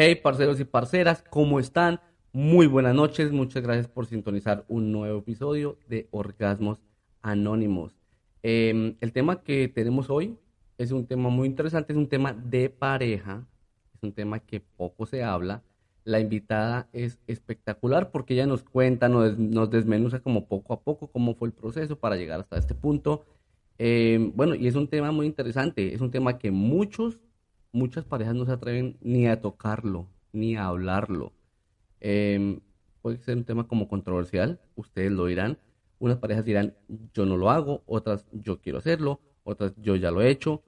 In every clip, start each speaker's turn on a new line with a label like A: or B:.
A: Hey, parceros y parceras, ¿cómo están? Muy buenas noches, muchas gracias por sintonizar un nuevo episodio de Orgasmos Anónimos. Em, el tema que tenemos hoy es un tema muy interesante, es un tema de pareja, es un tema que poco se habla. La invitada es espectacular porque ella nos cuenta, nos, nos desmenuza como poco a poco cómo fue el proceso para llegar hasta este punto. Em, bueno, y es un tema muy interesante, es un tema que muchos, muchas parejas no se atreven ni a tocarlo, ni a hablarlo. Em, puede ser un tema como controversial, ustedes lo dirán. Unas parejas dirán, yo no lo hago, otras, yo quiero hacerlo, otras, yo ya lo he hecho.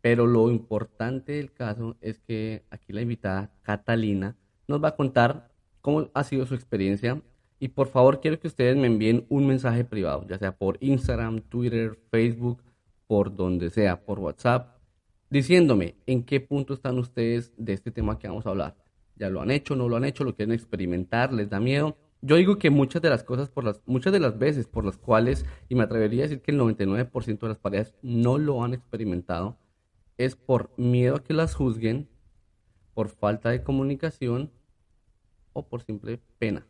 A: Pero lo importante del caso es que aquí la invitada Catalina nos va a contar cómo ha sido su experiencia. Y por favor, quiero que ustedes me envíen un mensaje privado, ya sea por Instagram, Twitter, Facebook, por donde sea, por WhatsApp, diciéndome en qué punto están ustedes de este tema que vamos a hablar. ¿Ya lo han hecho, no lo han hecho, lo quieren experimentar, les da miedo? Yo digo que muchas de las cosas, por las, muchas de las veces por las cuales, y me atrevería a decir que el 99% de las parejas no lo han experimentado, es por miedo a que las juzguen, por falta de comunicación o por simple pena.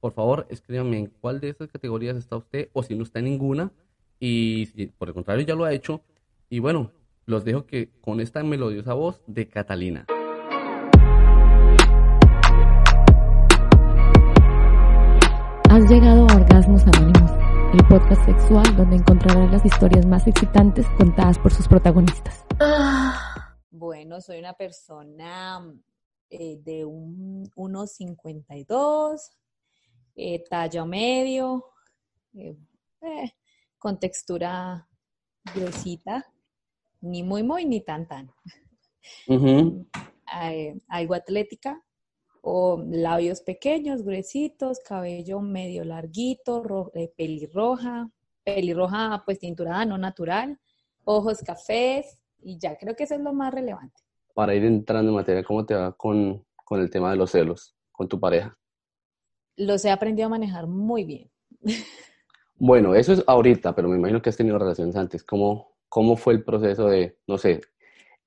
A: Por favor, escríbame en cuál de esas categorías está usted o si no está en ninguna. Y si por el contrario ya lo ha hecho. Y bueno, los dejo que con esta melodiosa voz de Catalina.
B: Has llegado a Orgasmos Anónimos, el podcast sexual donde encontrarás las historias más excitantes contadas por sus protagonistas.
C: Bueno, soy una persona eh, de un 1,52, eh, tallo medio, eh, eh, con textura gruesita, ni muy muy ni tan tan. Eh, algo atlética, o labios pequeños, gruesitos, cabello medio larguito, eh, pelirroja, pelirroja pues tinturada, no natural, ojos cafés, y ya creo que eso es lo más relevante.
A: Para ir entrando en materia, ¿cómo te va con, con el tema de los celos con tu pareja?
C: Los he aprendido a manejar muy bien.
A: Bueno, eso es ahorita, pero me imagino que has tenido relaciones antes. ¿Cómo, cómo fue el proceso de, no sé,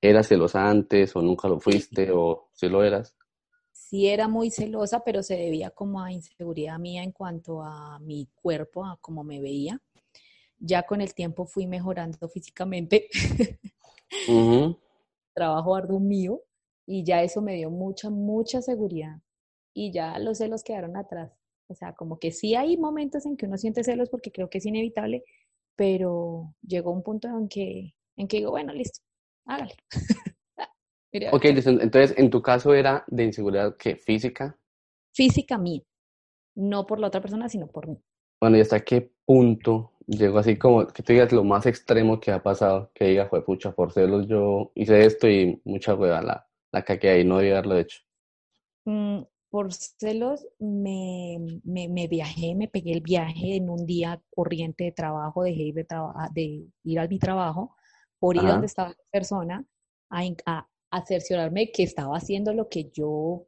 A: eras celosa antes o nunca lo fuiste o si lo eras?
C: sí era muy celosa, pero se debía como a inseguridad mía en cuanto a mi cuerpo, a cómo me veía. Ya con el tiempo fui mejorando físicamente,
A: Ujú.
C: trabajo arduo mío, y ya eso me dio mucha, mucha seguridad. Y ya los celos quedaron atrás. O sea, como que sí hay momentos en que uno siente celos porque creo que es inevitable, pero llegó un punto en que, en que digo, bueno, listo, hágale.
A: Ok, listo. entonces en tu caso era de inseguridad que física.
C: Física mía, no por la otra persona, sino por mí.
A: Bueno, ¿y hasta qué punto llegó así como que tú digas lo más extremo que ha pasado? Que digas, fue pucha, por celos yo hice esto y mucha hueva la, la caqué ahí, no debía haberlo hecho.
C: Mm, por celos me, me, me viajé, me pegué el viaje en un día corriente de trabajo, dejé ir de, traba- de ir a mi trabajo por ir
A: Ajá.
C: donde estaba la persona a, a, a cerciorarme que estaba haciendo lo que yo,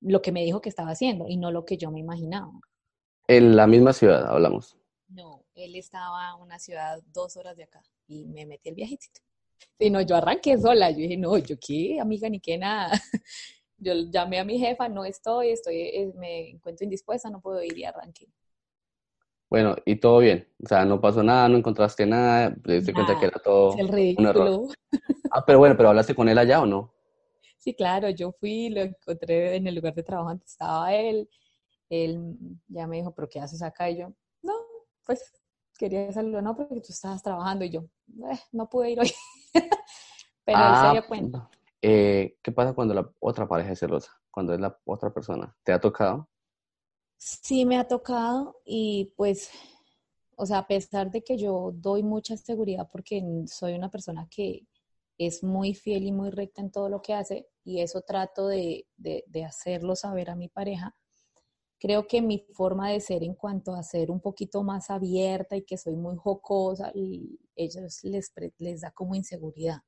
C: lo que me dijo que estaba haciendo y no lo que yo me imaginaba.
A: En la misma ciudad hablamos.
C: No, él estaba en una ciudad dos horas de acá y me metí el viajecito. Sí, no, yo arranqué sola, yo dije, no, yo qué, amiga, ni qué nada. Yo llamé a mi jefa, no estoy, estoy, eh, me encuentro indispuesta, no puedo ir y arranqué.
A: Bueno, y todo bien. O sea, no pasó nada, no encontraste nada, te diste cuenta que era todo un error. Ah, pero bueno, pero hablaste con él allá o no?
C: Sí, claro, yo fui, lo encontré en el lugar de trabajo donde estaba él. Él ya me dijo, ¿pero qué haces acá? Y yo, no, pues quería saludarlo, no, porque tú estabas trabajando y yo, "Eh, no pude ir hoy. Pero él se
A: Ah,
C: dio cuenta.
A: Eh, ¿qué pasa cuando la otra pareja es celosa? Cuando es la otra persona. ¿Te ha tocado?
C: Sí me ha tocado y pues, o sea, a pesar de que yo doy mucha seguridad porque soy una persona que es muy fiel y muy recta en todo lo que hace y eso trato de, de, de hacerlo saber a mi pareja, creo que mi forma de ser en cuanto a ser un poquito más abierta y que soy muy jocosa, ellos les, les da como inseguridad.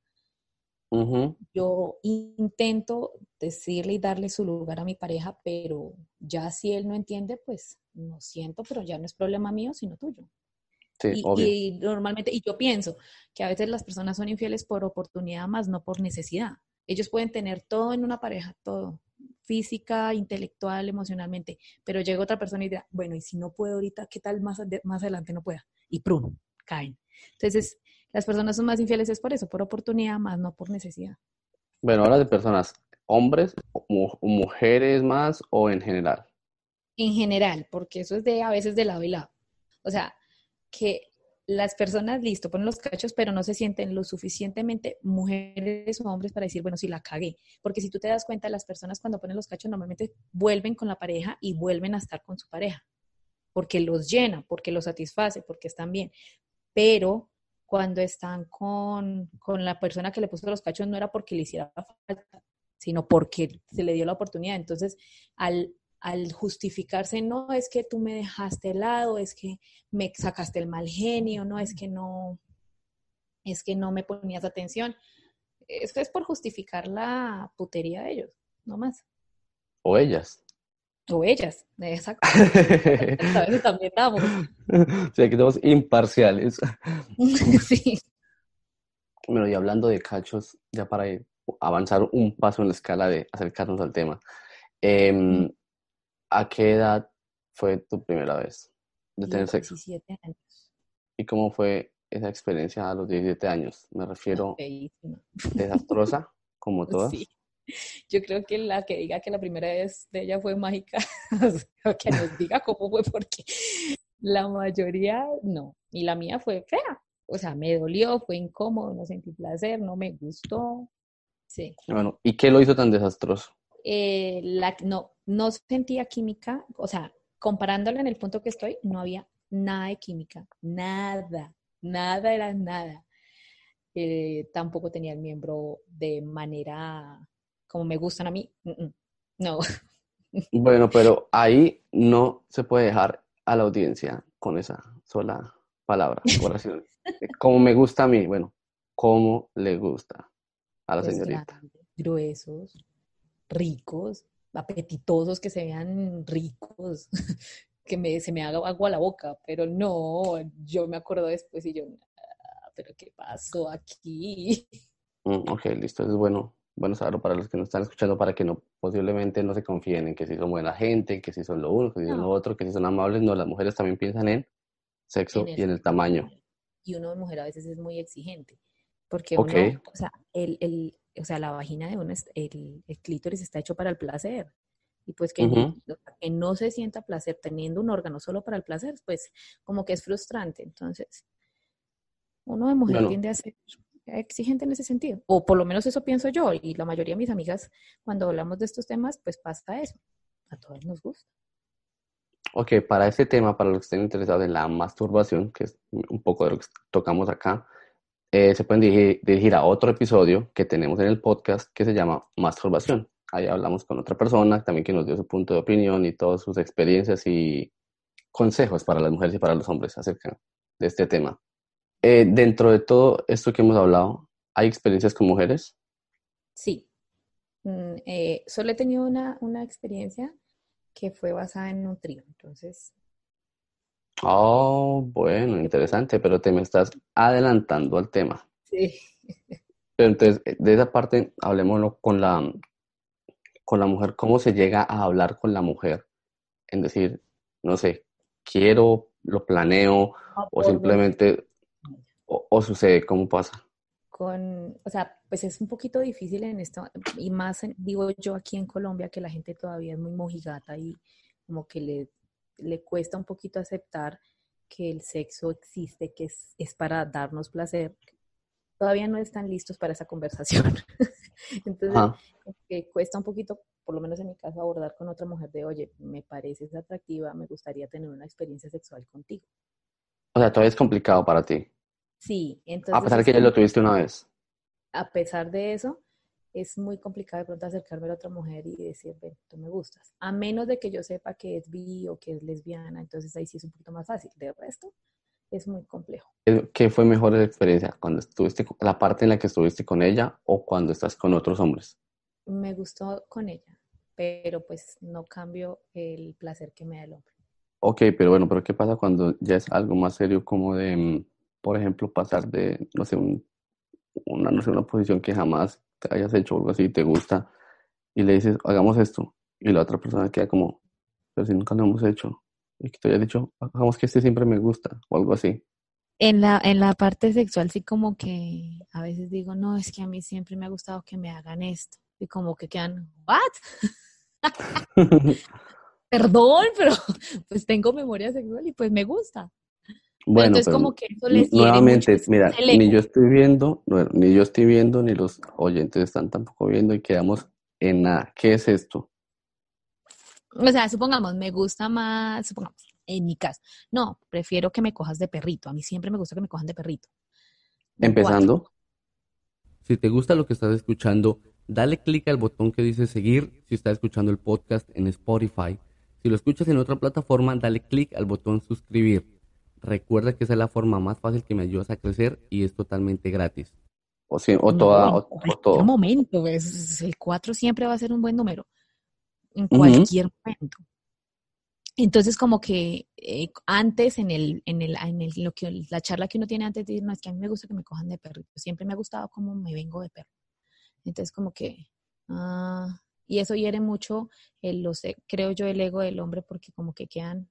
C: Yo intento decirle y darle su lugar a mi pareja, pero ya si él no entiende, pues lo siento, pero ya no es problema mío, sino tuyo.
A: Sí,
C: Y,
A: obvio.
C: y normalmente, y yo pienso que a veces las personas son infieles por oportunidad más, no por necesidad. Ellos pueden tener todo en una pareja, todo, física, intelectual, emocionalmente, pero llega otra persona y dirá, bueno, y si no puedo ahorita, ¿qué tal más, más adelante no pueda? Y prum, caen. Entonces, las personas son más infieles es por eso, por oportunidad, más no por necesidad.
A: Bueno, ahora de personas, hombres, o mujeres más o en general.
C: En general, porque eso es de a veces de lado y lado. O sea, que las personas, listo, ponen los cachos, pero no se sienten lo suficientemente mujeres o hombres para decir, bueno, sí, la cagué. Porque si tú te das cuenta, las personas cuando ponen los cachos normalmente vuelven con la pareja y vuelven a estar con su pareja. Porque los llena, porque los satisface, porque están bien. Pero cuando están con, con la persona que le puso los cachos no era porque le hiciera falta, sino porque se le dio la oportunidad. Entonces, al al justificarse, no, es que tú me dejaste helado, es que me sacaste el mal genio, no, es que no, es que no me ponías atención. Esto es por justificar la putería de ellos, no más.
A: O ellas.
C: O ellas, exacto. A veces también damos.
A: Sí, aquí somos imparciales. sí. Bueno, y hablando de cachos, ya para avanzar un paso en la escala de acercarnos al tema. Eh, ¿A qué edad fue tu primera vez de tener sexo?
C: 17 años.
A: ¿Y cómo fue esa experiencia a los 17 años? Me refiero desastrosa, como todas. Sí.
C: Yo creo que la que diga que la primera vez de ella fue mágica, o que nos diga cómo fue, porque la mayoría no. Y la mía fue fea. O sea, me dolió, fue incómodo, no sentí placer, no me gustó. Sí.
A: Bueno, ¿y qué lo hizo tan desastroso?
C: Eh, la, no, no sentía química, o sea, comparándola en el punto que estoy, no había nada de química, nada, nada era nada. Eh, tampoco tenía el miembro de manera como me gustan a mí, no.
A: Bueno, pero ahí no se puede dejar a la audiencia con esa sola palabra, oración. como me gusta a mí, bueno, como le gusta a la pues señorita.
C: gruesos, ricos, apetitosos, que se vean ricos, que me, se me haga agua a la boca, pero no, yo me acuerdo después y yo, ah, pero ¿qué pasó aquí?
A: Mm, ok, listo, es bueno, bueno saberlo para los que nos están escuchando, para que no, posiblemente no se confíen en que si son buena gente, que si son lo uno, que si son lo otro, que si son amables, no, las mujeres también piensan en sexo y en el tamaño.
C: Y uno de mujer a veces es muy exigente, porque uno, o sea, el, el, o sea, la vagina de uno, el, el clítoris está hecho para el placer. Y pues que, no, que no se sienta placer teniendo un órgano solo para el placer, pues como que es frustrante. Entonces, uno de mujer tiende a ser exigente en ese sentido. O por lo menos eso pienso yo. Y la mayoría de mis amigas, cuando hablamos de estos temas, pues pasa eso. A todos nos gusta.
A: Ok, para este tema, para los que estén interesados en la masturbación, que es un poco de lo que tocamos acá, eh, se pueden dirigir, a otro episodio que tenemos en el podcast que se llama Masturbación. Ahí hablamos con otra persona también que nos dio su punto de opinión y todas sus experiencias y consejos para las mujeres y para los hombres acerca de este tema. Eh, dentro de todo esto que hemos hablado, ¿hay experiencias con mujeres?
C: Sí. Mm, eh, solo he tenido una, una experiencia que fue basada en un trío. Entonces,
A: Oh, bueno, interesante, pero te me estás adelantando al tema.
C: Sí.
A: Pero entonces, eh, de esa parte, hablemoslo con la, con la mujer, ¿cómo se llega a hablar con la mujer? En decir, no sé, quiero, lo planeo, o simplemente, o, sucede, ¿cómo pasa?
C: Con, o sea, pues es un poquito difícil en esto, y más, digo yo aquí en Colombia, que la gente todavía es muy mojigata y como que le le cuesta un poquito aceptar que el sexo existe, que es, para darnos placer, todavía no están listos para esa conversación. Entonces, que cuesta un poquito, por lo menos en mi caso, abordar con otra mujer de, oye, me pareces atractiva, me gustaría tener una experiencia sexual contigo.
A: O sea, todavía es complicado para ti.
C: Sí, entonces...
A: A pesar de que ya lo tuviste una vez.
C: A pesar de eso, es muy complicado de pronto acercarme a otra mujer y decir, ven, tú me gustas. A menos de que yo sepa que es bi o que es lesbiana, entonces ahí sí es un poquito más fácil. De resto, es muy complejo.
A: ¿Qué fue mejor la experiencia? ¿Cuando estuviste, la parte en la que estuviste con ella o cuando estás con otros hombres?
C: Me gustó con ella, pero pues no cambio el placer que me da el hombre.
A: Ok, pero bueno, pero ¿qué pasa cuando ya es algo más serio como de, mm, por ejemplo, pasar de, no sé, una, no sé, una posición que jamás te hayas hecho o algo así, te gusta, y le dices, hagamos esto, y la otra persona queda como, pero si nunca lo hemos hecho, y que te haya dicho, hagamos que este siempre me gusta, o algo así.
C: En la, en la parte sexual sí como que a veces digo, no, es que a mí siempre me ha gustado que me hagan esto. Y como que quedan, ¿what? Perdón, pero pues tengo memoria sexual y pues me gusta.
A: Bueno, entonces como que eso les nuevamente, mira, ni yo estoy viendo, ni yo estoy viendo, ni los oyentes están tampoco viendo y quedamos en nada. ¿Qué es esto?
C: O sea, supongamos, me gusta más, supongamos, en mi caso. No, prefiero que me cojas de perrito. A mí siempre me gusta que me cojan de perrito.
A: Empezando. Si te gusta lo que estás escuchando, dale clic al botón que dice seguir si estás escuchando el podcast en Spotify. Si lo escuchas en otra plataforma, dale clic al botón suscribir. Recuerda que esa es la forma más fácil que me ayudas a crecer y es totalmente gratis. O, si, o toda, o, todo.
C: En momento, pues, el 4 siempre va a ser un buen número. En cualquier momento. Entonces, como que eh, antes, en el, en el, en el, lo que, la charla que uno tiene antes de irnos, es que a mí me gusta que me cojan de perro. Siempre me ha gustado cómo me vengo de perro. Entonces, como que, ah, y eso hiere mucho, el, lo sé, creo yo, el ego del hombre, porque como que quedan,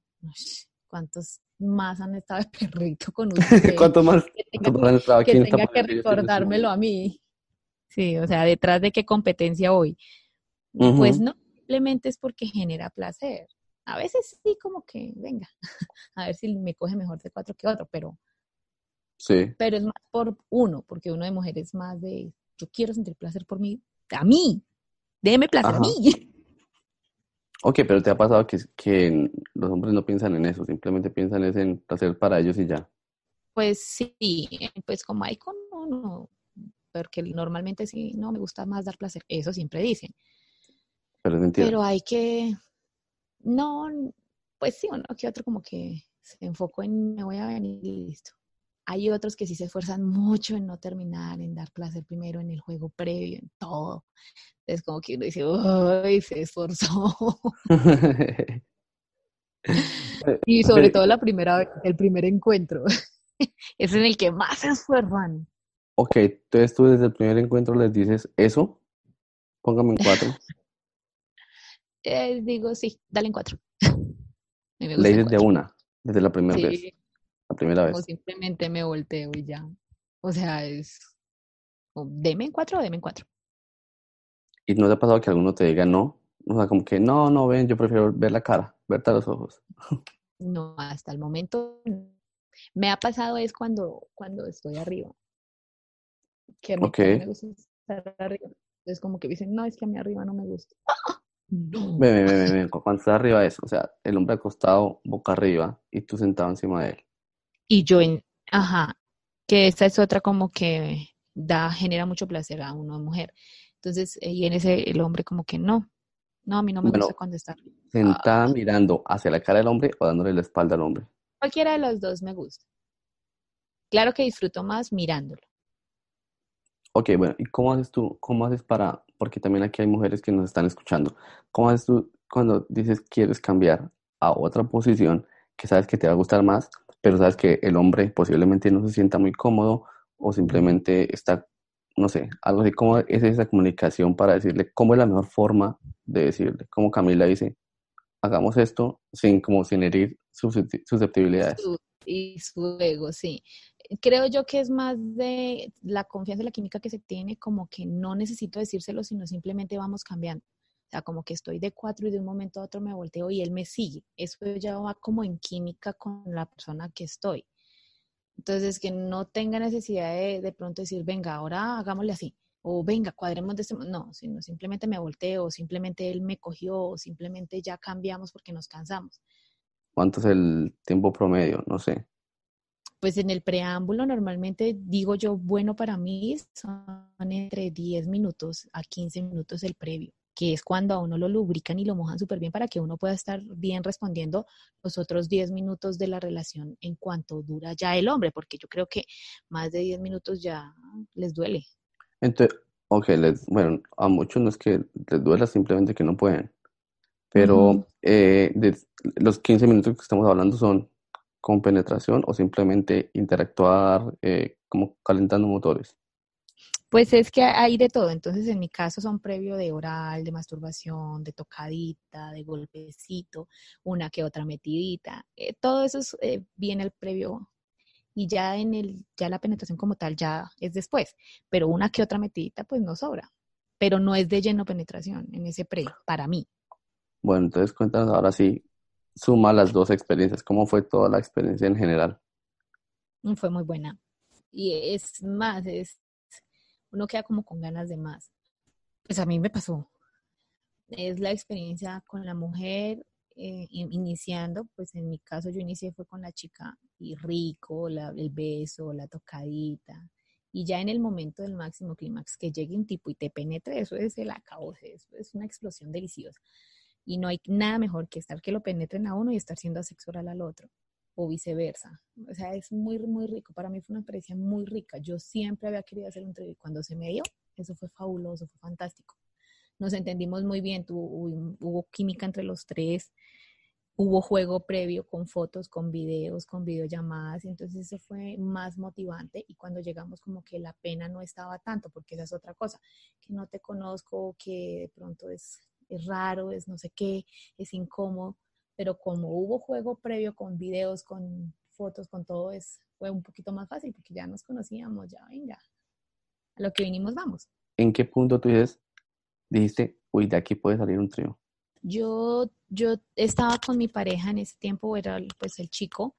C: ¿cuántos más han estado de perrito con usted?
A: ¿Cuántos más
C: han estado aquí? Que tenga que recordármelo a mí. Sí, o sea, detrás de qué competencia hoy. Pues no, simplemente es porque genera placer. A veces sí, como que, venga, a ver si me coge mejor de cuatro que otro, pero...
A: Sí.
C: Pero es más por uno, porque uno de mujeres es más de, yo quiero sentir placer por mí, a mí, déme placer a mí.
A: Ok, pero ¿te ha pasado que, que los hombres no piensan en eso, simplemente piensan en placer para ellos y ya?
C: Pues sí, pues como hay con uno, porque normalmente sí, no, me gusta más dar placer, eso siempre dicen.
A: Pero es mentira.
C: Pero hay que, no, pues sí, uno que otro como que se enfocó en me voy a venir y listo. Hay otros que sí se esfuerzan mucho en no terminar, en dar placer primero en el juego previo, en todo. Es como que uno dice, ¡ay, se esforzó! y sobre todo la primera, el primer encuentro. es en el que más se esfuerzan.
A: Ok, entonces tú desde el primer encuentro les dices eso, póngame en cuatro.
C: Eh, digo, sí, dale en cuatro.
A: Le dices de una, desde la primera vez. La primera vez.
C: O simplemente me volteo y ya. O sea, es. O deme en cuatro o deme en cuatro.
A: ¿Y no te ha pasado que alguno te diga no? O sea, como que no, no, ven, yo prefiero ver la cara, verte a los ojos.
C: No, hasta el momento me ha pasado es cuando, cuando estoy arriba. Que me, me gusta estar arriba. Es como que dicen, no, es que a mí arriba no me gusta.
A: Ven, ven, ven, ven, cuando estás arriba eso, o sea, el hombre acostado boca arriba y tú sentado encima de él.
C: Y yo en, ajá, que esta es otra como que da, genera mucho placer a una mujer. Entonces, y en ese el hombre como que no, no, a mí no me gusta cuando está
A: Sentada mirando hacia la cara del hombre o dándole la espalda al hombre.
C: Cualquiera de los dos me gusta. Claro que disfruto más mirándolo.
A: Ok, bueno, ¿y cómo haces tú, cómo haces para, porque también aquí hay mujeres que nos están escuchando, cómo haces tú cuando dices quieres cambiar a otra posición que sabes que te va a gustar más, pero sabes que el hombre posiblemente no se sienta muy cómodo o simplemente está, no sé, algo así, ¿cómo es esa comunicación para decirle cómo es la mejor forma de decirle? Como Camila dice, hagamos esto sin como sin herir susceptibilidades.
C: Y su ego, sí creo yo que es más de la confianza y la química que se tiene, como que no necesito decírselo, sino simplemente vamos cambiando. Sea, como que estoy de cuatro y de un momento a otro me volteo y él me sigue. Eso ya va como en química con la persona que estoy. Entonces, que no tenga necesidad de de pronto decir, venga, ahora hagámosle así. O venga, cuadremos de este No, sino simplemente me volteo, simplemente él me cogió, o simplemente ya cambiamos porque nos cansamos.
A: ¿Cuánto es el tiempo promedio? No sé
C: pues en el preámbulo normalmente digo yo, bueno para mí son entre 10 minutos a 15 minutos el previo, que es cuando a uno lo lubrican y lo mojan súper bien para que uno pueda estar bien respondiendo los otros 10 minutos de la relación en cuanto dura ya el hombre, porque yo creo que más de 10 minutos ya les duele.
A: Entonces, ok, bueno, a muchos no es que les duela, simplemente que no pueden. Pero eh, los 15 minutos que estamos hablando son con penetración o simplemente interactuar eh, como calentando motores?
C: Pues es que hay de todo. Entonces, en mi caso son previo de oral, de masturbación, de tocadita, de golpecito, una que otra metidita. Eh, todo eso es, eh, viene el previo y ya en el, ya la penetración como tal ya es después. Pero una que otra metidita, pues no sobra. Pero no es de lleno penetración en ese pre, para mí.
A: Bueno, entonces cuéntanos ahora sí, suma las dos experiencias. ¿Cómo fue toda la experiencia en general?
C: Mm, fue muy buena. Y es más, es uno queda como con ganas de más. Pues a mí me pasó. Es la experiencia con la mujer eh, iniciando, pues en mi caso yo inicié fue con la chica y rico, el beso, la tocadita. Y ya en el momento del máximo clímax, que llegue un tipo y te penetre, eso es el acabo, eso es una explosión deliciosa. Y no hay nada mejor que estar que lo penetren a uno y estar siendo asexual al otro o viceversa. O sea, es muy, muy rico. Para mí fue una experiencia muy rica. Yo siempre había querido hacer un y cuando se me dio, eso fue fabuloso, fue fantástico. Nos entendimos muy bien, hubo, hubo química entre los tres, hubo juego previo con fotos, con videos, con videollamadas, entonces eso fue más motivante y cuando llegamos como que la pena no estaba tanto, porque esa es otra cosa, que no te conozco, que de pronto es, es raro, es no sé qué, es incómodo, pero como hubo juego previo con videos, con fotos, con todo, es, fue un poquito más fácil porque ya nos conocíamos, ya venga, a lo que vinimos vamos.
A: ¿En qué punto tú dices, dijiste, uy, de aquí puede salir un trío?
C: Yo, yo estaba con mi pareja en ese tiempo, era pues el chico,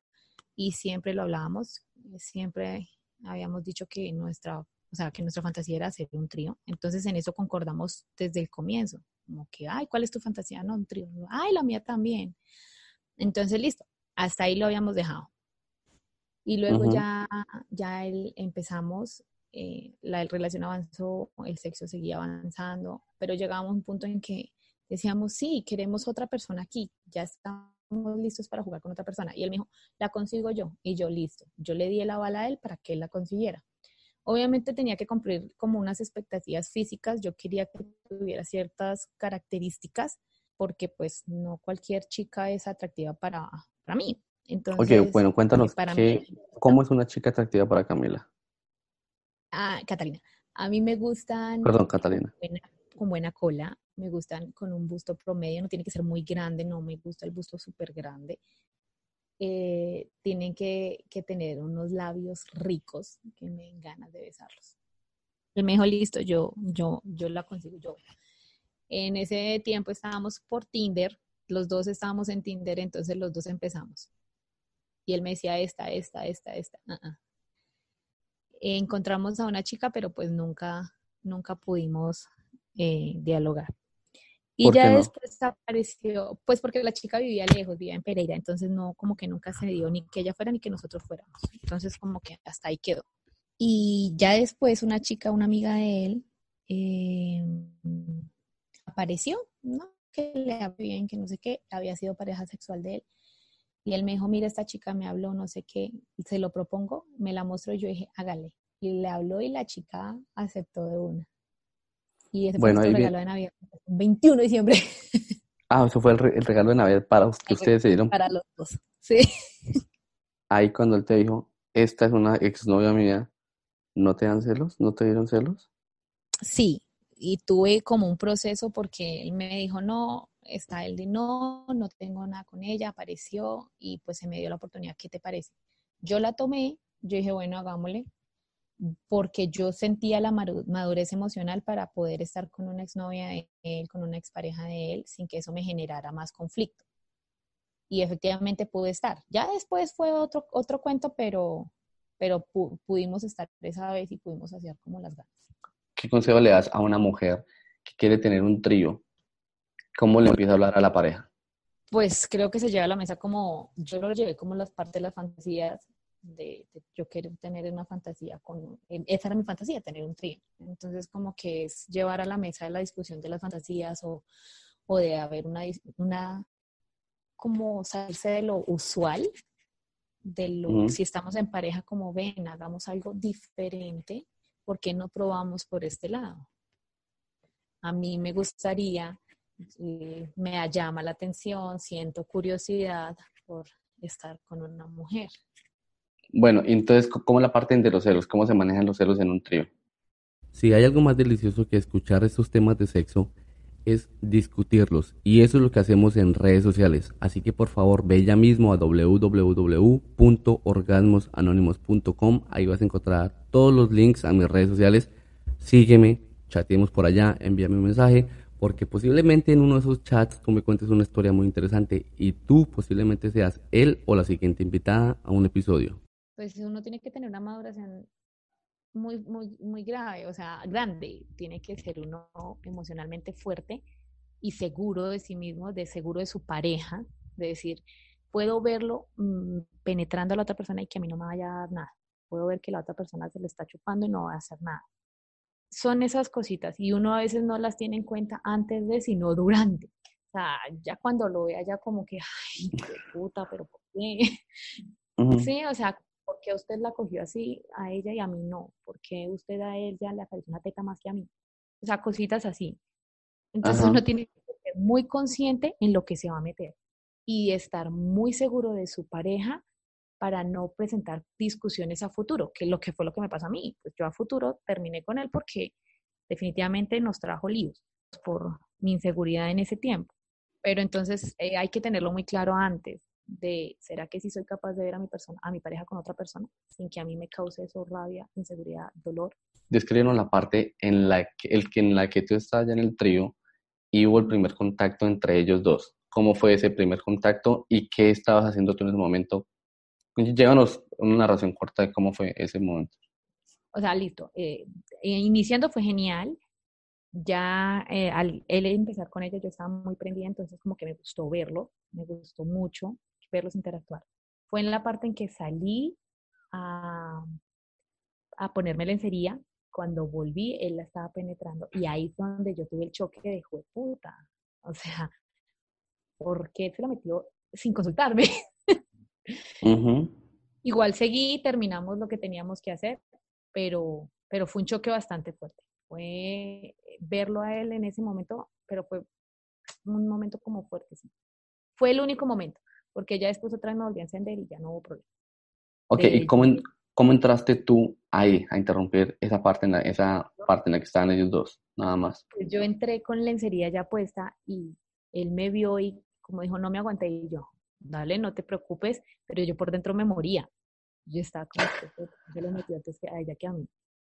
C: y siempre lo hablábamos, siempre habíamos dicho que nuestra, o sea, que nuestra fantasía era hacer un trío. Entonces en eso concordamos desde el comienzo como que, ay, ¿cuál es tu fantasía? No, un trío. Ay, la mía también. Entonces, listo, hasta ahí lo habíamos dejado. Y luego ya, ya empezamos, eh, la relación avanzó, el sexo seguía avanzando, pero llegábamos a un punto en que decíamos, sí, queremos otra persona aquí, ya estamos listos para jugar con otra persona. Y él me dijo, la consigo yo. Y yo, listo. Yo le di la bala a él para que él la consiguiera. Obviamente tenía que cumplir como unas expectativas físicas, yo quería que tuviera ciertas características porque pues no cualquier chica es atractiva para, para mí. Entonces,
A: ok, bueno, cuéntanos, ¿cómo es una chica atractiva para Camila?
C: Ah, Catalina. A mí me gustan...
A: Perdón, Catalina.
C: con buena cola, me gustan con un busto promedio, no tiene que ser muy grande, no me gusta el busto súper grande. Eh, tienen que, tener unos labios ricos que me den ganas de besarlos. El mejor listo, yo, yo, yo la consigo yo. En ese tiempo estábamos por Tinder, los dos estábamos en Tinder, entonces los dos empezamos. Y él me decía esta, esta, esta, esta. Ah, ah. Encontramos a una chica, pero pues nunca, nunca pudimos eh, dialogar. Y ya después apareció, pues porque la chica vivía lejos, vivía en Pereira, entonces no, como que nunca se dio ni que ella fuera ni que nosotros fuéramos. Entonces como que hasta ahí quedó. Y ya después una chica, una amiga de él, em, apareció, ¿no? Que le había bien, que no sé qué, había sido pareja sexual de él. Y él me dijo, mira, esta chica me habló, no sé qué, se lo propongo, me la y yo dije, hágale. Y le habló y la chica aceptó de una. Y ese fue el regalo de Navidad, 21 de diciembre.
A: Ah, eso fue el, regalo de Navidad para que ustedes se dieron.
C: Para los dos, sí.
A: Ahí cuando él te dijo, esta es una exnovia mía, ¿no te dan celos? ¿No te dieron celos?
C: Sí, y tuve como un proceso porque él me dijo, no, está él de no, no tengo nada con ella, apareció y pues se me dio la oportunidad, ¿qué te parece? Yo la tomé, yo dije, bueno, hagámosle, porque yo sentía la madurez emocional para poder estar con una exnovia de él, con una expareja de él, sin que eso me generara más conflicto. Y efectivamente pude estar. Ya después fue otro, otro cuento, pero, pero pudimos estar esa vez y pudimos hacer como las ganas.
A: ¿Qué consejo le das a una mujer que quiere tener un trío? ¿Cómo le empieza a hablar a la pareja?
C: Pues creo que se lleva a la mesa como, yo lo llevé como las partes de las fantasías de, yo quiero tener una fantasía con, esa era mi fantasía, tener un trío. Entonces como que es llevar a la mesa la discusión de las fantasías o, o de haber una, una, como salirse de lo usual, de lo, si estamos en pareja, como ven, hagamos algo diferente, ¿por qué no probamos por este lado? A mí me gustaría, eh, me llama la atención, siento curiosidad por estar con una mujer.
A: Bueno, entonces, ¿cómo la parte de los celos? ¿Cómo se manejan los celos en un trío? Si hay algo más delicioso que escuchar estos temas de sexo, es discutirlos. Y eso es lo que hacemos en redes sociales. Así que por favor ve ya mismo a www.orgasmosanónimos.com. Ahí vas a encontrar todos los links a mis redes sociales. Sígueme, chateemos por allá, envíame un mensaje, porque posiblemente en uno de esos chats tú me cuentes una historia muy interesante y tú posiblemente seas él o la siguiente invitada a un episodio.
C: Pues uno tiene que tener una maduración muy, muy, muy grave, o sea, grande. Tiene que ser uno emocionalmente fuerte y seguro de sí mismo, de seguro de su pareja, de decir, puedo verlo mm, penetrando a la otra persona y que a mí no me vaya a dar nada. Puedo ver que la otra persona se le está chupando y no va a hacer nada. Son esas cositas y uno a veces no las tiene en cuenta antes de, sino durante. O sea, ya cuando lo vea ya como que, ay, qué puta, pero ¿por qué? Sí, o sea, ¿por qué usted la cogió así a ella y a mí no? ¿Por qué usted a ella le apareció una teta más que a mí? O sea, cositas así. Entonces uno tiene que ser muy consciente en lo que se va a meter y estar muy seguro de su pareja para no presentar discusiones a futuro, que es lo que fue lo que me pasó a mí. Pues yo a futuro terminé con él porque definitivamente nos trajo líos por mi inseguridad en ese tiempo. Pero entonces eh, hay que tenerlo muy claro antes de, ¿será que sí soy capaz de ver a mi persona, a mi pareja con otra persona, sin que a mí me cause eso rabia, inseguridad, dolor?
A: Descríbenos la parte en la que, el, en la que tú estás ya en el trío y hubo el primer contacto entre ellos dos. ¿Cómo fue ese primer contacto y qué estabas haciendo tú en ese momento? Llévanos una narración corta de cómo fue ese momento.
C: O sea, listo. Eh, eh, iniciando fue genial. Ya eh, al él empezar con ella, yo estaba muy prendida, entonces como que me gustó verlo, me gustó mucho verlos interactuar. Fue en la parte en que salí a, a ponerme lencería. Cuando volví, él la estaba penetrando. Y ahí fue donde yo tuve el choque de puta. O sea, ¿por qué se lo metió sin consultarme? Igual seguí, terminamos lo que teníamos que hacer, pero, pero fue un choque bastante fuerte. Fue verlo a él en ese momento, pero fue un momento como fuerte. Sí. Fue el único momento porque ya después otra vez me volví a encender y ya no hubo problema.
A: Ok, ¿y cómo, cómo entraste tú ahí a interrumpir esa parte, en la, esa parte en la que estaban ellos dos, nada más?
C: Pues yo entré con lencería ya puesta y él me vio y como dijo, no me aguanté y yo, dale, no te preocupes, pero yo por dentro me moría. Yo estaba como, yo le metí antes a ella que a mí.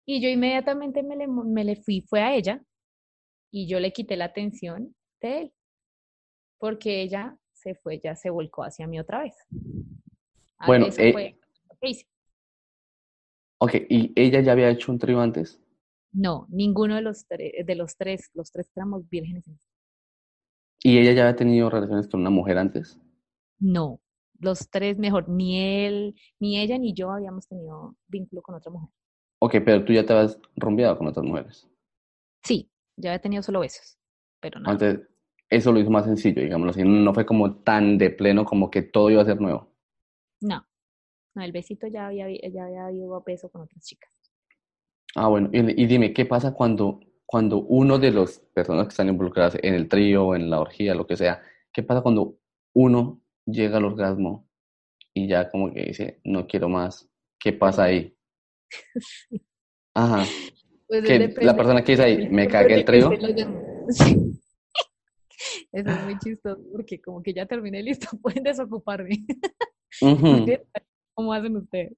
C: Y yo inmediatamente me le, me le fui, fue a ella y yo le quité la atención de él, porque ella se fue, ya se volcó hacia mí otra vez.
A: Ah, bueno, eh, Ok, ¿y ella ya había hecho un trío antes?
C: No, ninguno de los, de los tres, los tres éramos vírgenes.
A: ¿Y ella ya había tenido relaciones con una mujer antes?
C: No, los tres mejor, ni él, ni ella, ni yo habíamos tenido vínculo con otra mujer.
A: Ok, pero tú ya te habías rompeado con otras mujeres.
C: Sí, ya había tenido solo besos, pero no.
A: Antes, eso lo hizo más sencillo, digámoslo así. No fue como tan de pleno como que todo iba a ser nuevo.
C: No, no, el besito ya había, ya había ido a peso con otras chicas.
A: Ah, bueno, y, dime, ¿qué pasa cuando, cuando uno de las personas que están involucradas en el trío, en la orgía, lo que sea, qué pasa cuando uno llega al orgasmo y ya como que dice, no quiero más? ¿Qué pasa ahí? Ajá. Pues la persona que dice ahí, me cagué el trío.
C: Eso es muy chistoso porque como que ya terminé listo, pueden desocuparme. ¿Cómo hacen ustedes?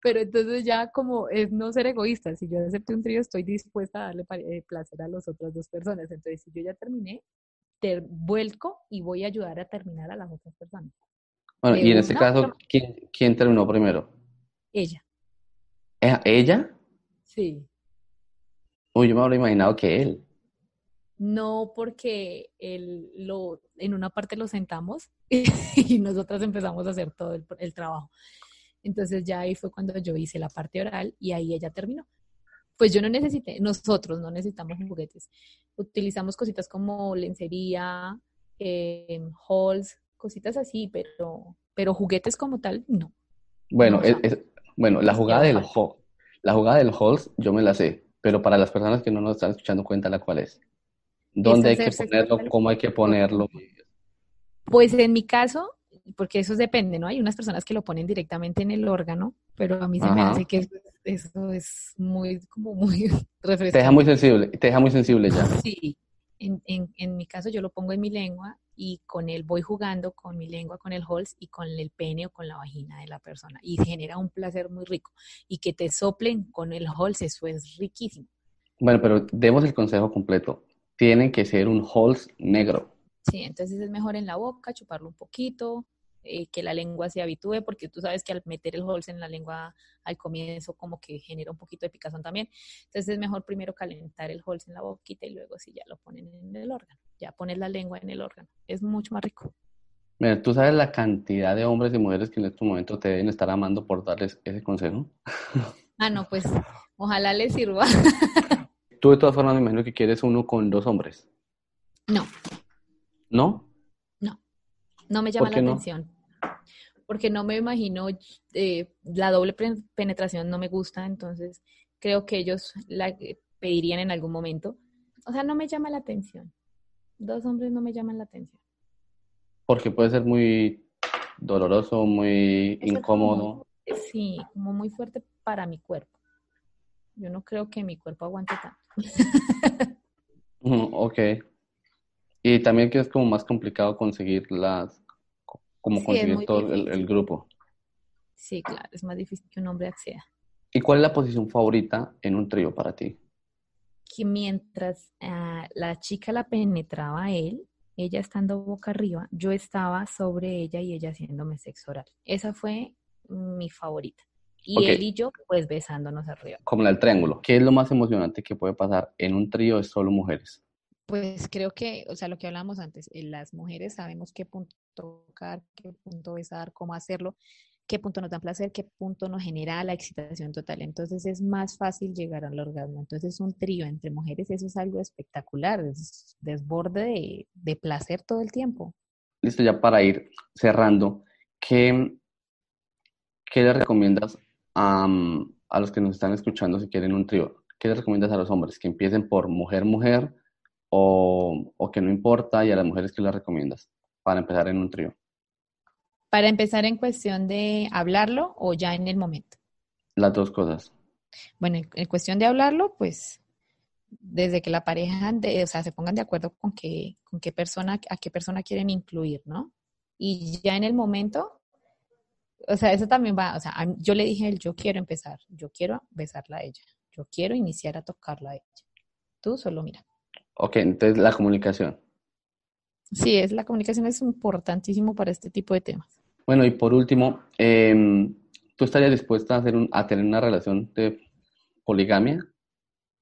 C: Pero entonces ya como es no ser egoísta, si yo acepté un trío estoy dispuesta a darle eh, placer a las otras dos personas. Entonces si yo ya terminé, te vuelco y voy a ayudar a terminar a las otras personas.
A: Bueno, y en este caso, ¿quién, ¿quién terminó primero?
C: Ella.
A: ¿Ella?
C: Sí.
A: Uy, yo me habría imaginado que él
C: no porque el, lo, en una parte lo sentamos y nosotras empezamos a hacer todo el, trabajo. Entonces ya ahí fue cuando yo hice la parte oral y ahí ella terminó. Pues yo no necesité, nosotros no necesitamos juguetes. Utilizamos cositas como lencería, eh, halls, cositas así, pero, pero juguetes como tal, no.
A: Bueno, bueno la jugada del la jugada del halls yo me la sé, pero para las personas que no nos están escuchando, cuéntala cuál es. ¿Dónde hay que ponerlo? ¿Cómo hay que ponerlo?
C: Pues en mi caso, porque eso depende, ¿no? Hay unas personas que lo ponen directamente en el órgano, pero a mí se me hace que eso es muy, como muy refrescante.
A: Te deja muy sensible, te deja muy sensible ya.
C: Sí, en, en, en, mi caso yo lo pongo en mi lengua y con él voy jugando con mi lengua, con el Halls y con el pene o con la vagina de la persona y genera un placer muy rico. Y que te soplen con el Halls, eso es riquísimo.
A: Bueno, pero demos el consejo completo. Tiene que ser un Halls negro.
C: Sí, entonces es mejor en la boca, chuparlo un poquito, eh, que la lengua se habitúe, porque tú sabes que al meter el holz en la lengua al comienzo como que genera un poquito de picazón también. Entonces es mejor primero calentar el holz en la boquita y luego si ya lo ponen en el órgano, ya pones la lengua en el órgano. Es mucho más rico.
A: Mira, ¿tú sabes la cantidad de hombres y mujeres que en este momento te deben estar amando por darles ese consejo?
C: Ah, no, pues ojalá les sirva.
A: Tú de todas formas me imagino que quieres uno con dos hombres.
C: No.
A: ¿No?
C: No me llama la atención. Porque no me imagino, eh, la doble penetración no me gusta, entonces creo que ellos la pedirían en algún momento. O sea, no me llama la atención. Dos hombres no me llaman la atención.
A: Porque puede ser muy doloroso, muy incómodo.
C: sí, como muy fuerte para mi cuerpo. Yo no creo que mi cuerpo aguante tanto.
A: ok. Y también que es como más complicado conseguir las como conseguir todo el, grupo.
C: Sí, claro, es más difícil que un hombre acceda.
A: ¿Y cuál es la posición favorita en un trío para ti?
C: Que mientras ah, la chica la penetraba a él, ella estando boca arriba, yo estaba sobre ella y ella haciéndome sexo oral. Esa fue mi favorita. Y él y yo, pues besándonos arriba.
A: Como el triángulo. ¿Qué es lo más emocionante que puede pasar en un trío de solo mujeres?
C: Pues creo que, o sea, lo que hablábamos antes, eh, las mujeres sabemos qué punto tocar, qué punto besar, cómo hacerlo, qué punto nos da placer, qué punto nos genera la excitación total. Entonces es más fácil llegar al orgasmo. Entonces un trío entre mujeres, eso es algo espectacular, es desborde de, placer todo el tiempo.
A: Listo, ya para ir cerrando, ¿qué, qué le recomiendas a, a los que nos están escuchando si quieren un trío? ¿Qué le recomiendas a los hombres? ¿Que empiecen por mujer-mujer o, o que no importa y a las mujeres que le recomiendas? para empezar en un trío?
C: Para empezar en cuestión de hablarlo o ya en el momento.
A: Las dos cosas.
C: Bueno, en cuestión de hablarlo, pues desde que la pareja, de, o sea, se pongan de acuerdo con qué, con qué persona, a qué persona quieren incluir, ¿no? Y ya en el momento, o sea, eso también va, o sea, yo le dije a él, yo quiero empezar, yo quiero besarla a ella, yo quiero iniciar a tocarla a ella. Tú solo mira.
A: Ok, entonces la comunicación.
C: Sí, es, la comunicación es importantísimo para este tipo de temas.
A: Bueno, y por último, em, ¿tú estarías dispuesta a, hacer a tener una relación de poligamia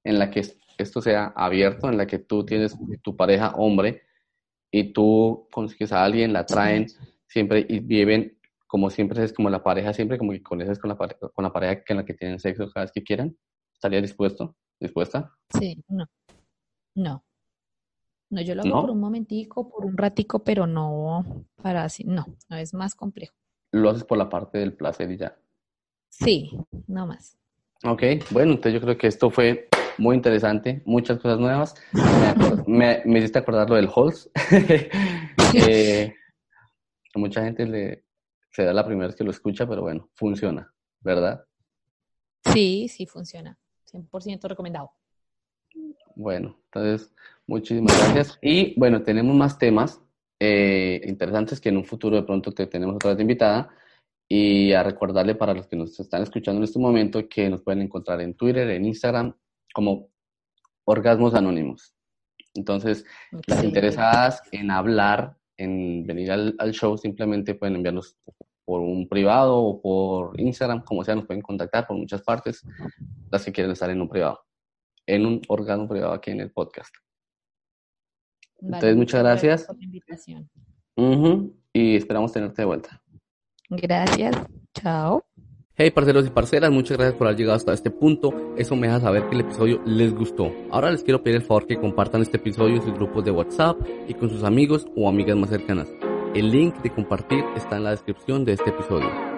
A: en la que esto sea abierto, en la que tú tienes tu pareja hombre y tú consigues a alguien, la traen siempre y viven como siempre es como la pareja, siempre como que conoces con la, con la pareja en la que tienen sexo cada vez que quieran? ¿Estarías dispuesto? ¿Dispuesta?
C: Sí, no. No. No, yo lo hago por un momentico, por un ratico, pero no para así. No, no es más complejo.
A: Lo haces por la parte del placer y ya.
C: Sí, no más.
A: Ok, bueno, entonces yo creo que esto fue muy interesante, muchas cosas nuevas. Me, me, hiciste acordar lo del Halls. eh, mucha gente le, se da la primera vez que lo escucha, pero bueno, funciona, ¿verdad?
C: Sí, sí funciona. 100% recomendado.
A: Bueno, entonces, muchísimas gracias. Y bueno, tenemos más temas eh, interesantes que en un futuro de pronto te tenemos otra vez invitada. Y a recordarle para los que nos están escuchando en este momento que nos pueden encontrar en Twitter, en Instagram, como Orgasmos Anónimos. Entonces, las interesadas en hablar, en venir al, al, show, simplemente pueden enviarnos por un privado o por Instagram, como sea, nos pueden contactar por muchas partes, las que quieren estar en un privado en un órgano privado aquí en el podcast. Entonces, muchas gracias. Por la invitación. y esperamos tenerte de vuelta.
C: Gracias. Chao.
A: Hey parceros y parceras, muchas gracias por haber llegado hasta este punto. Eso me deja saber que el episodio les gustó. Ahora les quiero pedir el favor que compartan este episodio en sus grupos de WhatsApp y con sus amigos o amigas más cercanas. El link de compartir está en la descripción de este episodio.